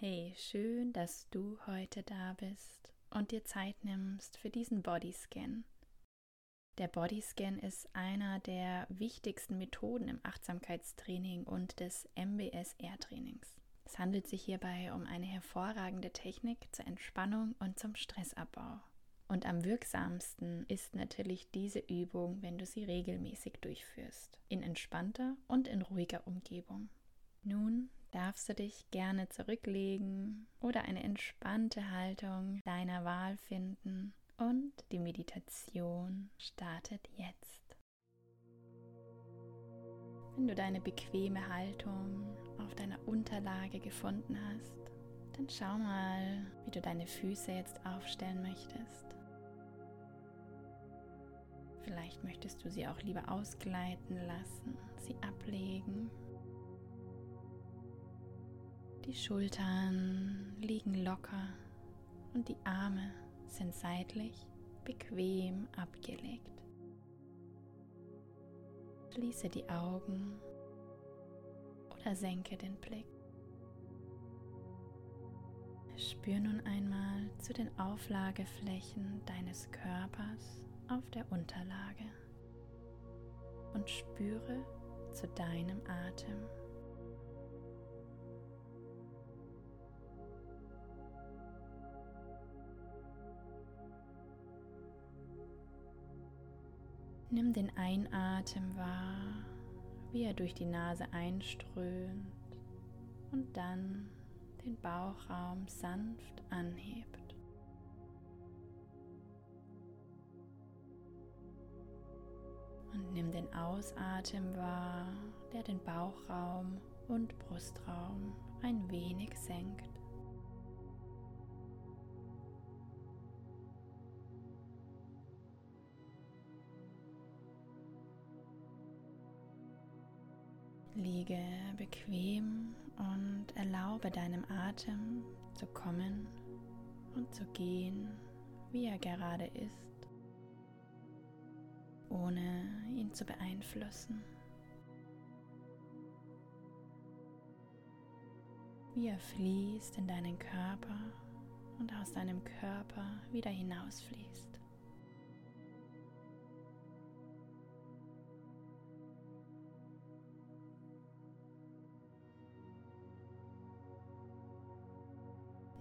Hey, schön, dass du heute da bist und dir Zeit nimmst für diesen Bodyscan. Der Bodyscan ist einer der wichtigsten Methoden im Achtsamkeitstraining und des MBSR-Trainings. Es handelt sich hierbei um eine hervorragende Technik zur Entspannung und zum Stressabbau. Und am wirksamsten ist natürlich diese Übung, wenn du sie regelmäßig durchführst, in entspannter und in ruhiger Umgebung. Nun darfst du dich gerne zurücklegen oder eine entspannte Haltung deiner Wahl finden und die Meditation startet jetzt. Wenn du deine bequeme Haltung auf deiner Unterlage gefunden hast, dann schau mal, wie du deine Füße jetzt aufstellen möchtest. Vielleicht möchtest du sie auch lieber ausgleiten lassen, sie ablegen die Schultern liegen locker und die Arme sind seitlich bequem abgelegt. Schließe die Augen oder senke den Blick. Spür nun einmal zu den Auflageflächen deines Körpers auf der Unterlage und spüre zu deinem Atem. Nimm den Einatmen wahr, wie er durch die Nase einströmt und dann den Bauchraum sanft anhebt. Und nimm den Ausatmen wahr, der den Bauchraum und Brustraum ein wenig senkt. Liege bequem und erlaube deinem Atem zu kommen und zu gehen, wie er gerade ist, ohne ihn zu beeinflussen. Wie er fließt in deinen Körper und aus deinem Körper wieder hinausfließt.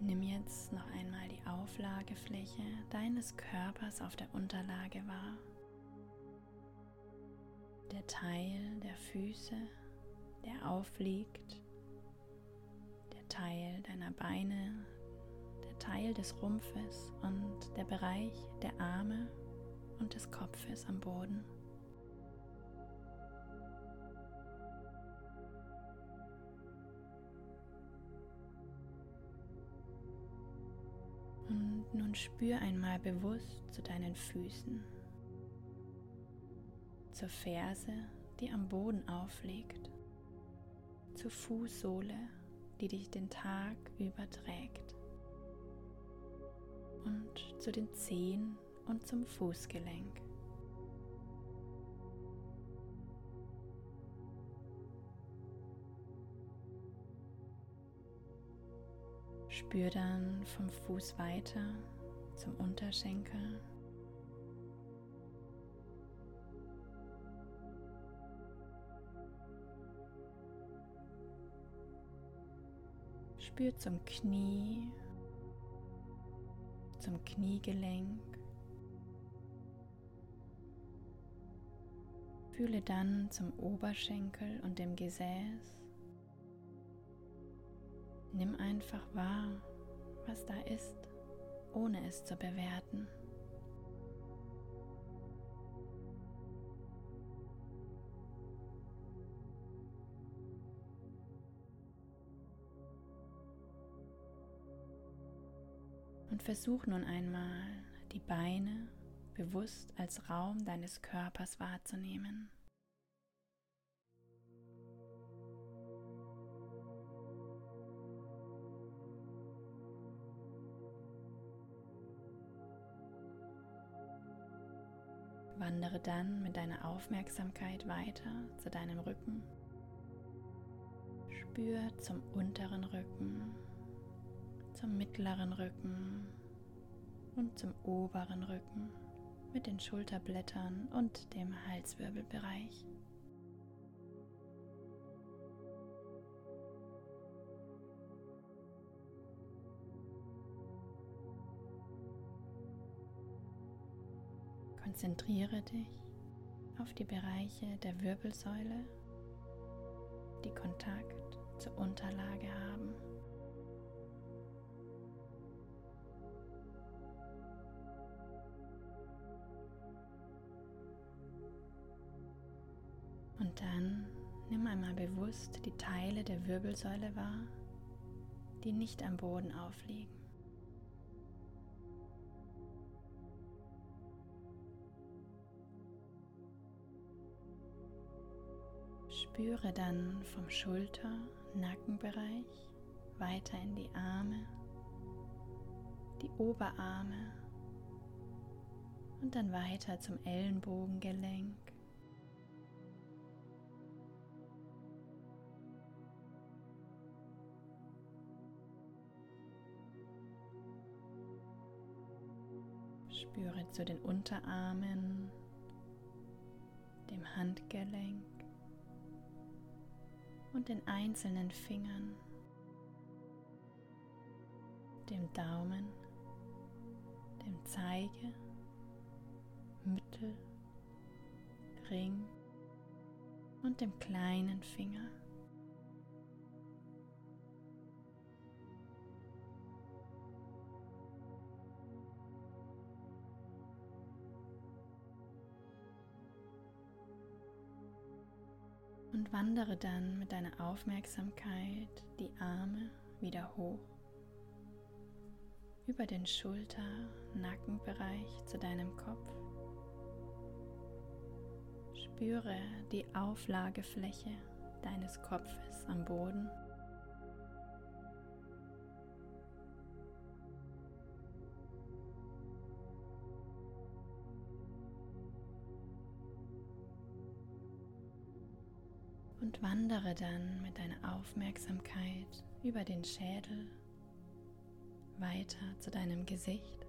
Nimm jetzt noch einmal die Auflagefläche deines Körpers auf der Unterlage wahr. Der Teil der Füße, der aufliegt, der Teil deiner Beine, der Teil des Rumpfes und der Bereich der Arme und des Kopfes am Boden. Nun spür einmal bewusst zu deinen Füßen, zur Ferse, die am Boden aufliegt, zur Fußsohle, die dich den Tag überträgt. Und zu den Zehen und zum Fußgelenk. Spür dann vom Fuß weiter zum Unterschenkel. Spür zum Knie, zum Kniegelenk. Fühle dann zum Oberschenkel und dem Gesäß. Nimm einfach wahr, was da ist, ohne es zu bewerten. Und versuch nun einmal, die Beine bewusst als Raum deines Körpers wahrzunehmen. Wandere dann mit deiner Aufmerksamkeit weiter zu deinem Rücken. Spür zum unteren Rücken, zum mittleren Rücken und zum oberen Rücken mit den Schulterblättern und dem Halswirbelbereich. Konzentriere dich auf die Bereiche der Wirbelsäule, die Kontakt zur Unterlage haben. Und dann nimm einmal bewusst die Teile der Wirbelsäule wahr, die nicht am Boden aufliegen. Spüre dann vom Schulter-Nackenbereich weiter in die Arme, die Oberarme und dann weiter zum Ellenbogengelenk. Spüre zu den Unterarmen, dem Handgelenk und den einzelnen Fingern, dem Daumen, dem Zeige, Mittel, Ring und dem kleinen Finger. Und wandere dann mit deiner Aufmerksamkeit die Arme wieder hoch über den Schulter-Nackenbereich zu deinem Kopf. Spüre die Auflagefläche deines Kopfes am Boden. Wandere dann mit deiner Aufmerksamkeit über den Schädel weiter zu deinem Gesicht.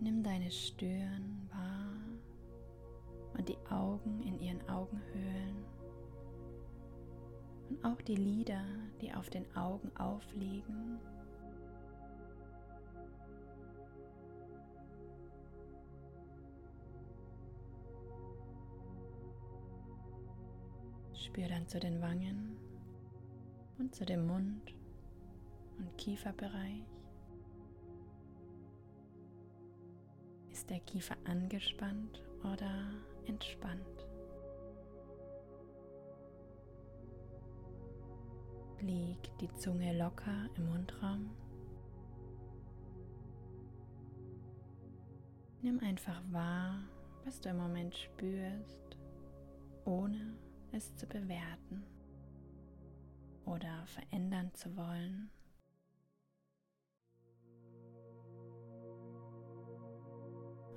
Nimm deine Stirn wahr und die Augen in ihren Augenhöhlen und auch die Lider, die auf den Augen aufliegen Spür dann zu den Wangen und zu dem Mund und Kieferbereich. Ist der Kiefer angespannt oder entspannt? Liegt die Zunge locker im Mundraum? Nimm einfach wahr, was du im Moment spürst, ohne es zu bewerten oder verändern zu wollen.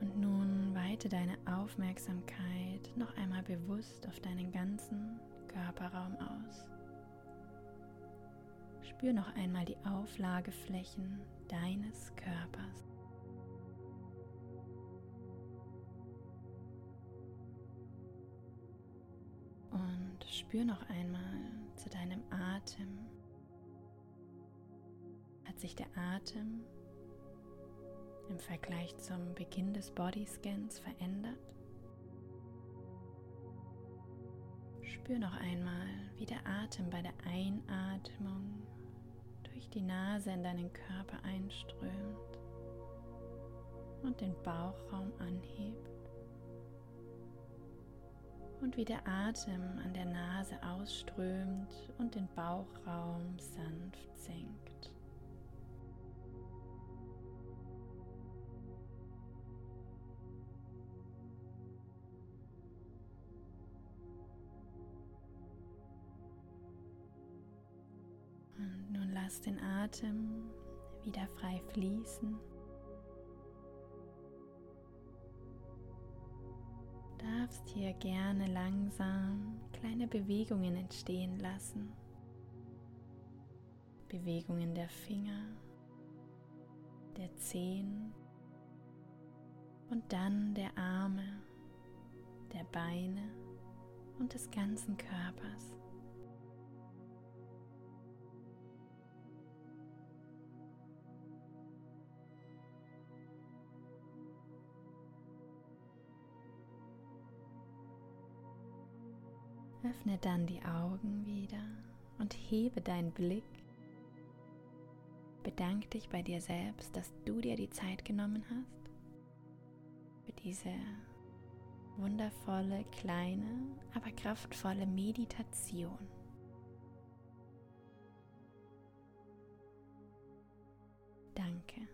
Und nun weite deine Aufmerksamkeit noch einmal bewusst auf deinen ganzen Körperraum aus. Spür noch einmal die Auflageflächen deines Körpers. Spür noch einmal zu deinem Atem. Hat sich der Atem im Vergleich zum Beginn des Bodyscans verändert? Spür noch einmal, wie der Atem bei der Einatmung durch die Nase in deinen Körper einströmt und den Bauchraum anhebt und wie der Atem an der Nase ausströmt und den Bauchraum sanft senkt. Und nun lass den Atem wieder frei fließen. Darfst hier gerne langsam kleine Bewegungen entstehen lassen. Bewegungen der Finger, der Zehen und dann der Arme, der Beine und des ganzen Körpers. Öffne dann die Augen wieder und hebe deinen Blick. Bedank dich bei dir selbst, dass du dir die Zeit genommen hast für diese wundervolle, kleine, aber kraftvolle Meditation. Danke.